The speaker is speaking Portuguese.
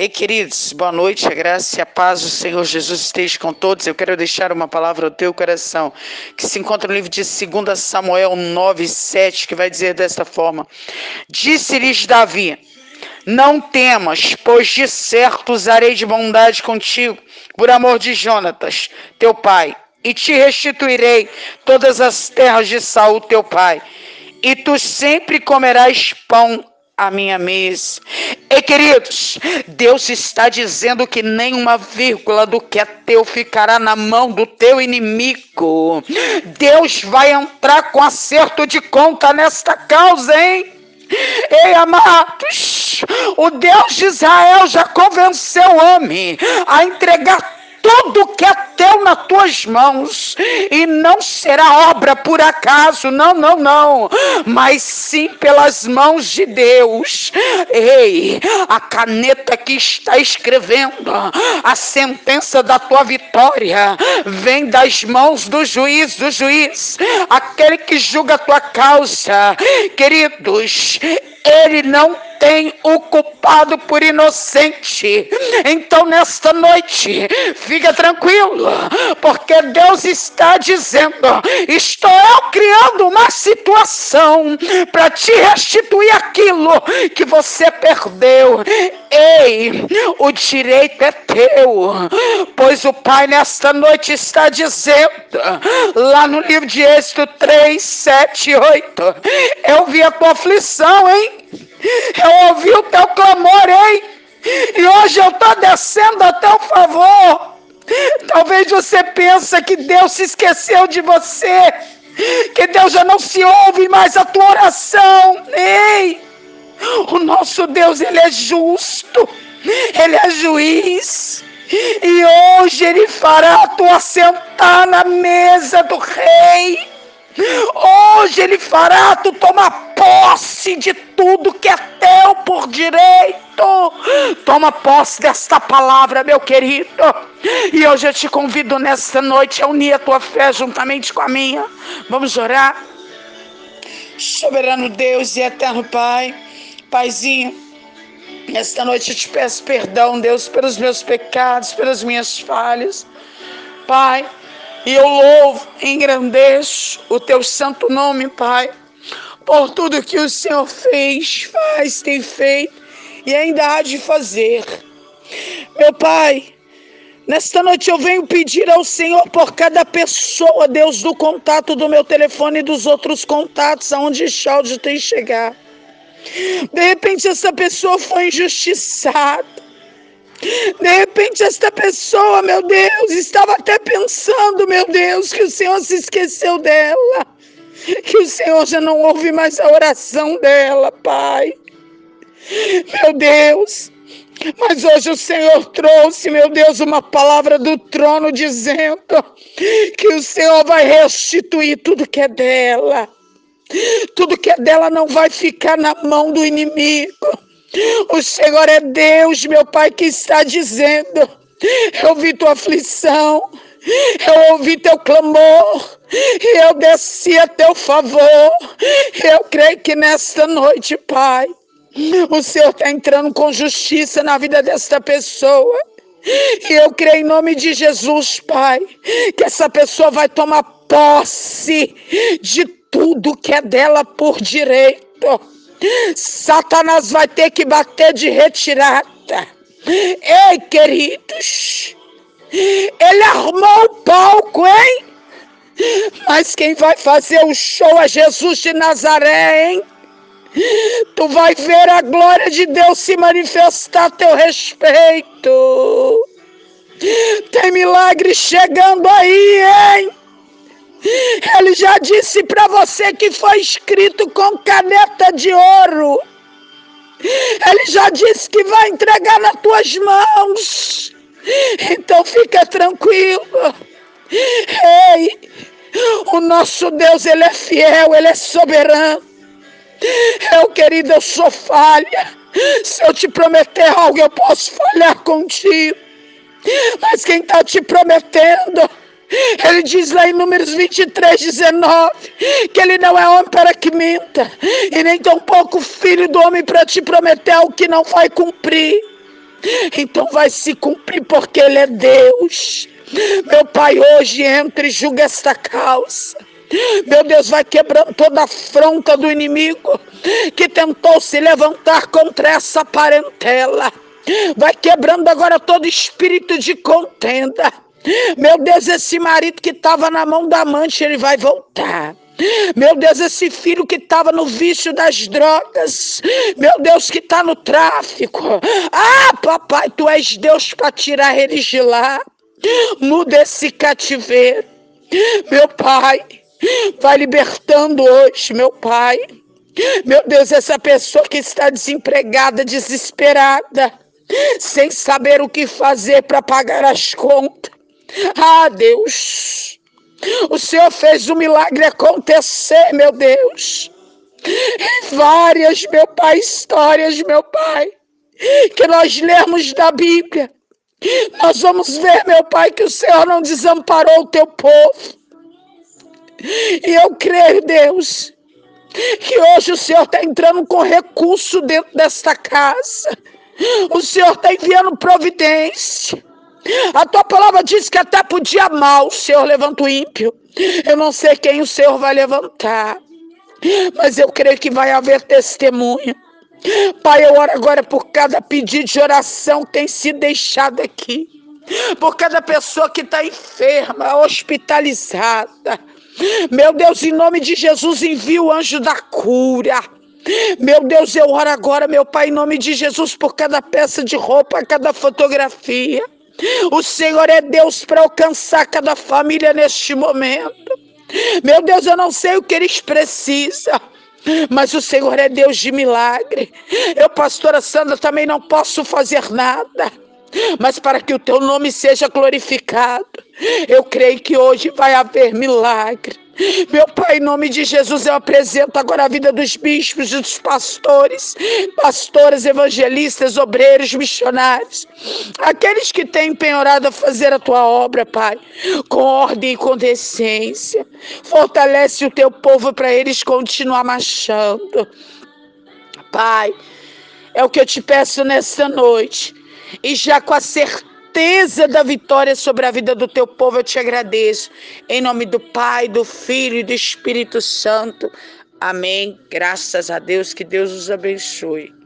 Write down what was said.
Ei, queridos, boa noite, a graça e a paz do Senhor Jesus esteja com todos. Eu quero deixar uma palavra ao teu coração, que se encontra no livro de 2 Samuel 9, 7, que vai dizer desta forma: Disse-lhes Davi: Não temas, pois de certo usarei de bondade contigo, por amor de Jonatas, teu pai, e te restituirei todas as terras de Saul, teu pai, e tu sempre comerás pão a minha mesa. E queridos, Deus está dizendo que nenhuma vírgula do que é teu ficará na mão do teu inimigo. Deus vai entrar com acerto de conta nesta causa, hein? Ei, amados, o Deus de Israel já convenceu o homem a entregar tudo que é teu nas tuas mãos, e não será obra por acaso, não, não, não, mas sim pelas mãos de Deus. Ei, a caneta que está escrevendo a sentença da tua vitória vem das mãos do juiz, do juiz, aquele que julga a tua causa, queridos. Ele não tem o culpado por inocente. Então, nesta noite, fica tranquilo, porque Deus está dizendo: estou eu criando uma situação para te restituir aquilo que você perdeu. Ei, o direito é teu, pois o Pai nesta noite está dizendo, lá no livro de Êxodo 3, 7 8, eu vi a tua aflição, hein? Eu ouvi o teu clamor, hein? E hoje eu estou descendo a teu favor. Talvez você pense que Deus se esqueceu de você, que Deus já não se ouve mais a tua oração. Ei! O nosso Deus, Ele é justo, Ele é juiz. E hoje Ele fará tu assentar na mesa do rei. Hoje Ele fará tu tomar posse de tudo que é teu por direito. Toma posse desta palavra, meu querido. E hoje eu te convido nesta noite a unir a tua fé juntamente com a minha. Vamos orar. Soberano Deus e eterno Pai, Paizinho, nesta noite eu te peço perdão, Deus, pelos meus pecados, pelas minhas falhas. Pai, e eu louvo, engrandeço o teu santo nome, Pai, por tudo que o Senhor fez, faz, tem feito e ainda há de fazer. Meu Pai, nesta noite eu venho pedir ao Senhor por cada pessoa, Deus, do contato do meu telefone e dos outros contatos aonde áudio tem chegado. De repente essa pessoa foi injustiçada. De repente, esta pessoa, meu Deus, estava até pensando, meu Deus, que o Senhor se esqueceu dela, que o Senhor já não ouve mais a oração dela, Pai. Meu Deus, mas hoje o Senhor trouxe, meu Deus, uma palavra do trono dizendo que o Senhor vai restituir tudo que é dela. Tudo que é dela não vai ficar na mão do inimigo. O Senhor é Deus, meu Pai, que está dizendo: Eu vi tua aflição, eu ouvi teu clamor, e eu desci a teu favor. Eu creio que nesta noite, Pai, o Senhor está entrando com justiça na vida desta pessoa. E eu creio em nome de Jesus, Pai, que essa pessoa vai tomar posse de tudo que é dela por direito. Satanás vai ter que bater de retirada. Ei, queridos, ele armou o palco, hein? Mas quem vai fazer o show é Jesus de Nazaré, hein? Tu vai ver a glória de Deus se manifestar a teu respeito. Tem milagre chegando aí, hein? Ele já disse para você que foi escrito com caneta de ouro. Ele já disse que vai entregar nas tuas mãos. Então fica tranquilo. Ei, o nosso Deus, ele é fiel, ele é soberano. Eu, querido, eu sou falha. Se eu te prometer algo, eu posso falhar contigo. Mas quem está te prometendo ele diz lá em Números 23, 19, que ele não é homem para que minta, e nem tampouco filho do homem para te prometer o que não vai cumprir. Então vai se cumprir porque Ele é Deus. Meu Pai, hoje entra e julga esta causa. Meu Deus, vai quebrando toda a afronta do inimigo que tentou se levantar contra essa parentela. Vai quebrando agora todo espírito de contenda. Meu Deus, esse marido que estava na mão da amante, ele vai voltar. Meu Deus, esse filho que estava no vício das drogas. Meu Deus, que está no tráfico. Ah, papai, tu és Deus para tirar eles de lá. Muda esse cativeiro. Meu pai, vai libertando hoje, meu pai. Meu Deus, essa pessoa que está desempregada, desesperada, sem saber o que fazer para pagar as contas. Ah, Deus, o Senhor fez o milagre acontecer, meu Deus. Várias, meu Pai, histórias, meu Pai, que nós lemos da Bíblia. Nós vamos ver, meu Pai, que o Senhor não desamparou o teu povo. E eu creio, Deus, que hoje o Senhor está entrando com recurso dentro desta casa. O Senhor está enviando providência. A tua palavra diz que até podia mal o Senhor levanta o ímpio. Eu não sei quem o Senhor vai levantar, mas eu creio que vai haver testemunho. Pai, eu oro agora por cada pedido de oração que tem sido deixado aqui, por cada pessoa que está enferma, hospitalizada. Meu Deus, em nome de Jesus, envia o anjo da cura. Meu Deus, eu oro agora, meu Pai, em nome de Jesus, por cada peça de roupa, cada fotografia. O Senhor é Deus para alcançar cada família neste momento. Meu Deus, eu não sei o que eles precisam. Mas o Senhor é Deus de milagre. Eu, pastora Sandra, também não posso fazer nada. Mas para que o teu nome seja glorificado, eu creio que hoje vai haver milagre. Meu Pai, em nome de Jesus, eu apresento agora a vida dos bispos, dos pastores, pastores, evangelistas, obreiros, missionários, aqueles que têm empenhorado a fazer a tua obra, Pai, com ordem e com decência. Fortalece o teu povo para eles continuar marchando. Pai, é o que eu te peço nesta noite, e já com a certeza certeza da vitória sobre a vida do teu povo, eu te agradeço. Em nome do Pai, do Filho e do Espírito Santo. Amém. Graças a Deus. Que Deus os abençoe.